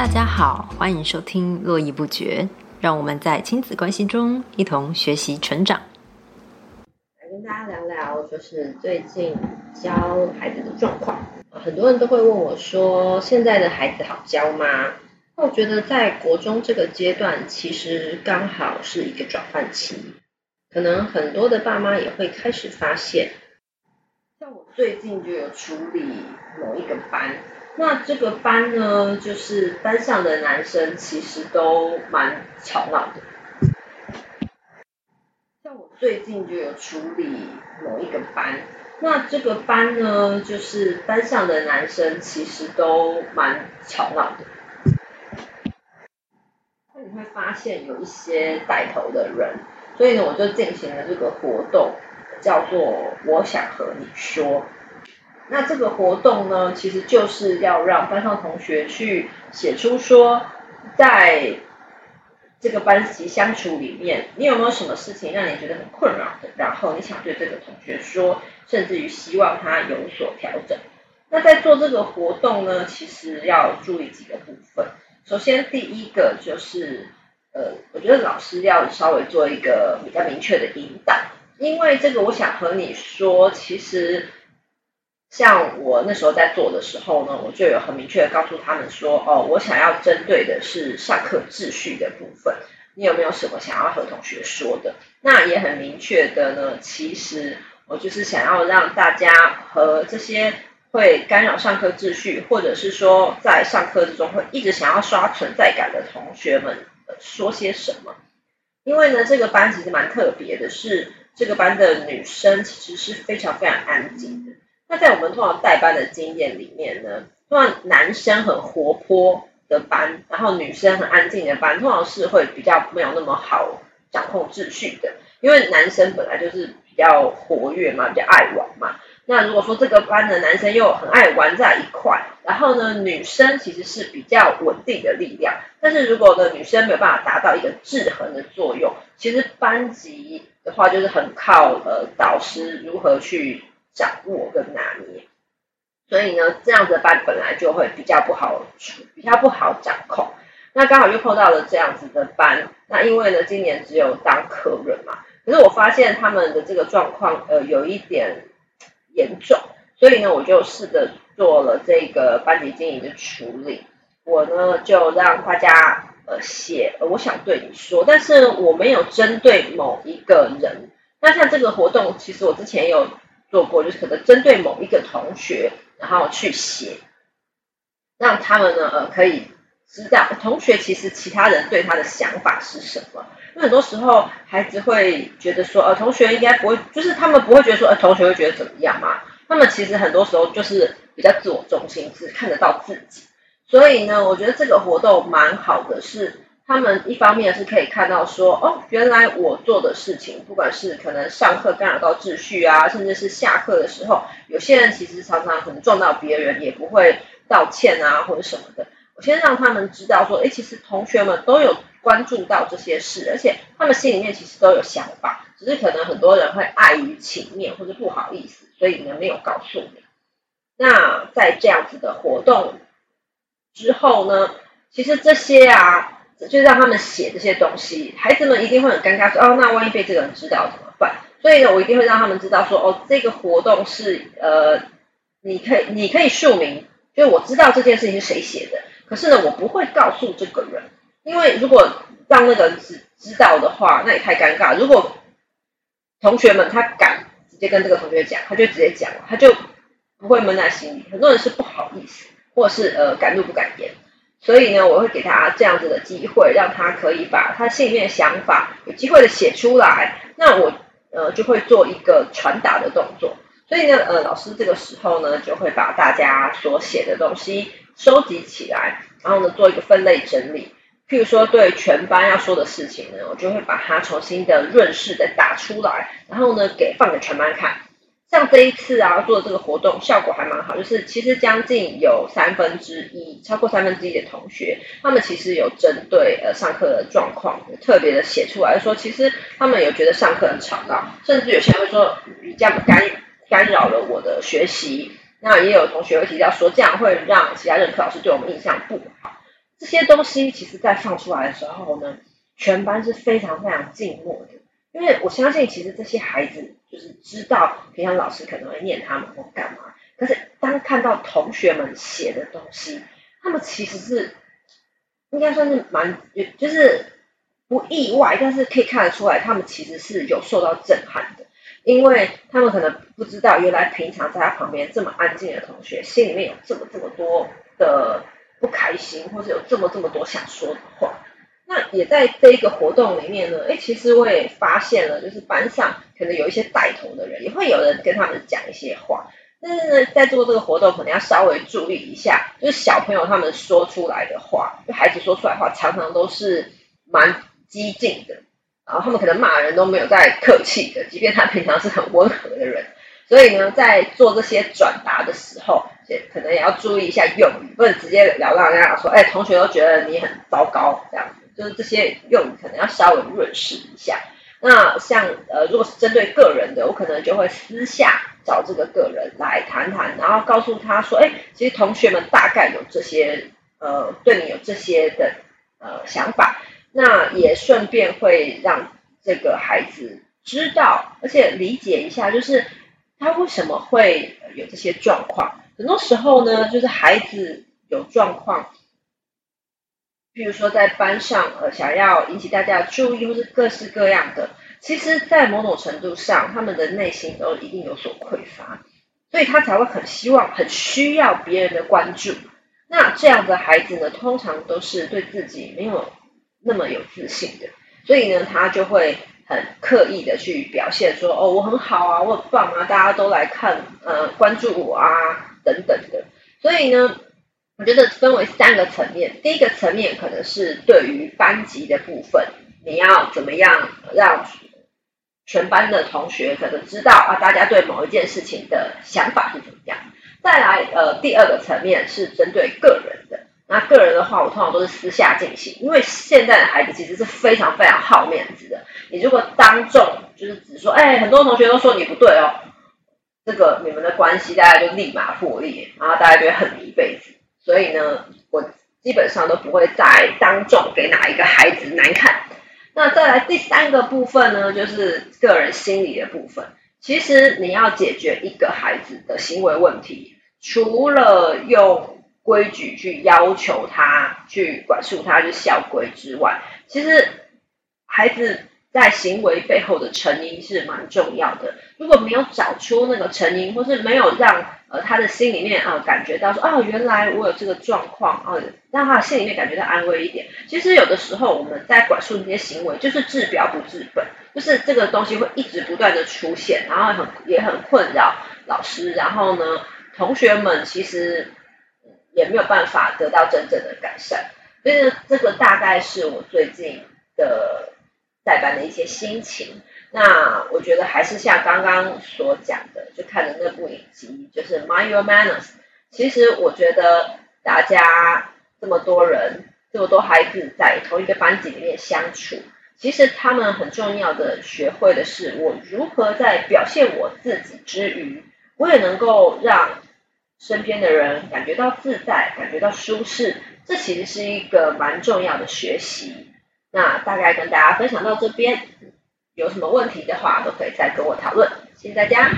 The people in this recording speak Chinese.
大家好，欢迎收听《络绎不绝》，让我们在亲子关系中一同学习成长。来跟大家聊聊，就是最近教孩子的状况。很多人都会问我说：“现在的孩子好教吗？”那我觉得在国中这个阶段，其实刚好是一个转换期，可能很多的爸妈也会开始发现，像我最近就有处理某一个班。那这个班呢，就是班上的男生其实都蛮吵闹的。像我最近就有处理某一个班，那这个班呢，就是班上的男生其实都蛮吵闹的。那你会发现有一些带头的人，所以呢，我就进行了这个活动，叫做“我想和你说”。那这个活动呢，其实就是要让班上同学去写出说，在这个班级相处里面，你有没有什么事情让你觉得很困扰的？然后你想对这个同学说，甚至于希望他有所调整。那在做这个活动呢，其实要注意几个部分。首先，第一个就是，呃，我觉得老师要稍微做一个比较明确的引导，因为这个我想和你说，其实。像我那时候在做的时候呢，我就有很明确的告诉他们说，哦，我想要针对的是上课秩序的部分，你有没有什么想要和同学说的？那也很明确的呢，其实我就是想要让大家和这些会干扰上课秩序，或者是说在上课之中会一直想要刷存在感的同学们说些什么。因为呢，这个班其实蛮特别的，是这个班的女生其实是非常非常安静的。那在我们通常带班的经验里面呢，通常男生很活泼的班，然后女生很安静的班，通常是会比较没有那么好掌控秩序的，因为男生本来就是比较活跃嘛，比较爱玩嘛。那如果说这个班的男生又很爱玩在一块，然后呢，女生其实是比较稳定的力量，但是如果呢女生没有办法达到一个制衡的作用，其实班级的话就是很靠呃导师如何去。掌握跟拿捏，所以呢，这样子的班本来就会比较不好处，比较不好掌控。那刚好又碰到了这样子的班，那因为呢，今年只有当客人嘛，可是我发现他们的这个状况呃有一点严重，所以呢，我就试着做了这个班级经营的处理。我呢就让大家呃写我想对你说，但是我没有针对某一个人。那像这个活动，其实我之前有。做过就是可能针对某一个同学，然后去写，让他们呢呃可以知道同学其实其他人对他的想法是什么。因为很多时候孩子会觉得说呃同学应该不会，就是他们不会觉得说呃同学会觉得怎么样嘛？他们其实很多时候就是比较自我中心，只看得到自己。所以呢，我觉得这个活动蛮好的是。他们一方面是可以看到说，哦，原来我做的事情，不管是可能上课干扰到秩序啊，甚至是下课的时候，有些人其实常常可能撞到别人，也不会道歉啊，或者什么的。我先让他们知道说，哎，其实同学们都有关注到这些事，而且他们心里面其实都有想法，只是可能很多人会碍于情面或者不好意思，所以呢没有告诉你。那在这样子的活动之后呢，其实这些啊。就让他们写这些东西，孩子们一定会很尴尬，说哦，那万一被这个人知道怎么办？所以呢，我一定会让他们知道说，哦，这个活动是呃，你可以你可以署名，就我知道这件事情是谁写的，可是呢，我不会告诉这个人，因为如果让那个人知知道的话，那也太尴尬。如果同学们他敢直接跟这个同学讲，他就直接讲了，他就不会闷在心里。很多人是不好意思，或者是呃敢怒不敢言。所以呢，我会给他这样子的机会，让他可以把他心里面的想法有机会的写出来。那我呃就会做一个传达的动作。所以呢，呃，老师这个时候呢，就会把大家所写的东西收集起来，然后呢做一个分类整理。譬如说对全班要说的事情呢，我就会把它重新的润饰的打出来，然后呢给放给全班看。像这一次啊做的这个活动效果还蛮好，就是其实将近有三分之一，超过三分之一的同学，他们其实有针对呃上课的状况特别的写出来，说其实他们有觉得上课很吵闹，甚至有些人会说比较干干扰了我的学习。那也有同学会提到说这样会让其他任课老师对我们印象不好。这些东西其实在放出来的时候呢，全班是非常非常静默的，因为我相信其实这些孩子就是知道平常老师可能会念他们或干嘛，可是当看到同学们写的东西，他们其实是应该算是蛮就是不意外，但是可以看得出来，他们其实是有受到震撼的。因为他们可能不知道，原来平常在他旁边这么安静的同学，心里面有这么这么多的不开心，或者有这么这么多想说的话。也在这一个活动里面呢，哎，其实我也发现了，就是班上可能有一些带头的人，也会有人跟他们讲一些话。但是呢，在做这个活动，可能要稍微注意一下，就是小朋友他们说出来的话，就孩子说出来的话，常常都是蛮激进的。然后他们可能骂人都没有在客气的，即便他平常是很温和的人。所以呢，在做这些转达的时候，可能也要注意一下用语，不能直接了当人家说，哎，同学都觉得你很糟糕这样子。就是这些用语可能要稍微润饰一下。那像呃，如果是针对个人的，我可能就会私下找这个个人来谈谈，然后告诉他说，哎，其实同学们大概有这些呃，对你有这些的呃想法。那也顺便会让这个孩子知道，而且理解一下，就是他为什么会有这些状况。很多时候呢，就是孩子有状况，比如说在班上呃想要引起大家的注意，或是各式各样的，其实，在某种程度上，他们的内心都一定有所匮乏，所以他才会很希望、很需要别人的关注。那这样的孩子呢，通常都是对自己没有。那么有自信的，所以呢，他就会很刻意的去表现说，哦，我很好啊，我很棒啊，大家都来看，呃，关注我啊，等等的。所以呢，我觉得分为三个层面，第一个层面可能是对于班级的部分，你要怎么样让全班的同学可能知道啊，大家对某一件事情的想法是怎么样。再来，呃，第二个层面是针对个人的。那个人的话，我通常都是私下进行，因为现在的孩子其实是非常非常好面子的。你如果当众就是只说，哎，很多同学都说你不对哦，这个你们的关系大家就立马破裂，然后大家就会恨你一辈子。所以呢，我基本上都不会再当众给哪一个孩子难看。那再来第三个部分呢，就是个人心理的部分。其实你要解决一个孩子的行为问题，除了用规矩去要求他，去管束他，去校规之外，其实孩子在行为背后的成因是蛮重要的。如果没有找出那个成因，或是没有让呃他的心里面啊感觉到说啊原来我有这个状况啊，让他心里面感觉到安慰一点。其实有的时候我们在管束那些行为，就是治标不治本，就是这个东西会一直不断的出现，然后很也很困扰老师，然后呢同学们其实。也没有办法得到真正的改善，所以，这个大概是我最近的代班的一些心情。那我觉得还是像刚刚所讲的，就看的那部影集，就是《Mind Your Manners》。其实我觉得大家这么多人，这么多孩子在同一个班级里面相处，其实他们很重要的学会的是，我如何在表现我自己之余，我也能够让。身边的人感觉到自在，感觉到舒适，这其实是一个蛮重要的学习。那大概跟大家分享到这边，有什么问题的话都可以再跟我讨论。谢谢大家。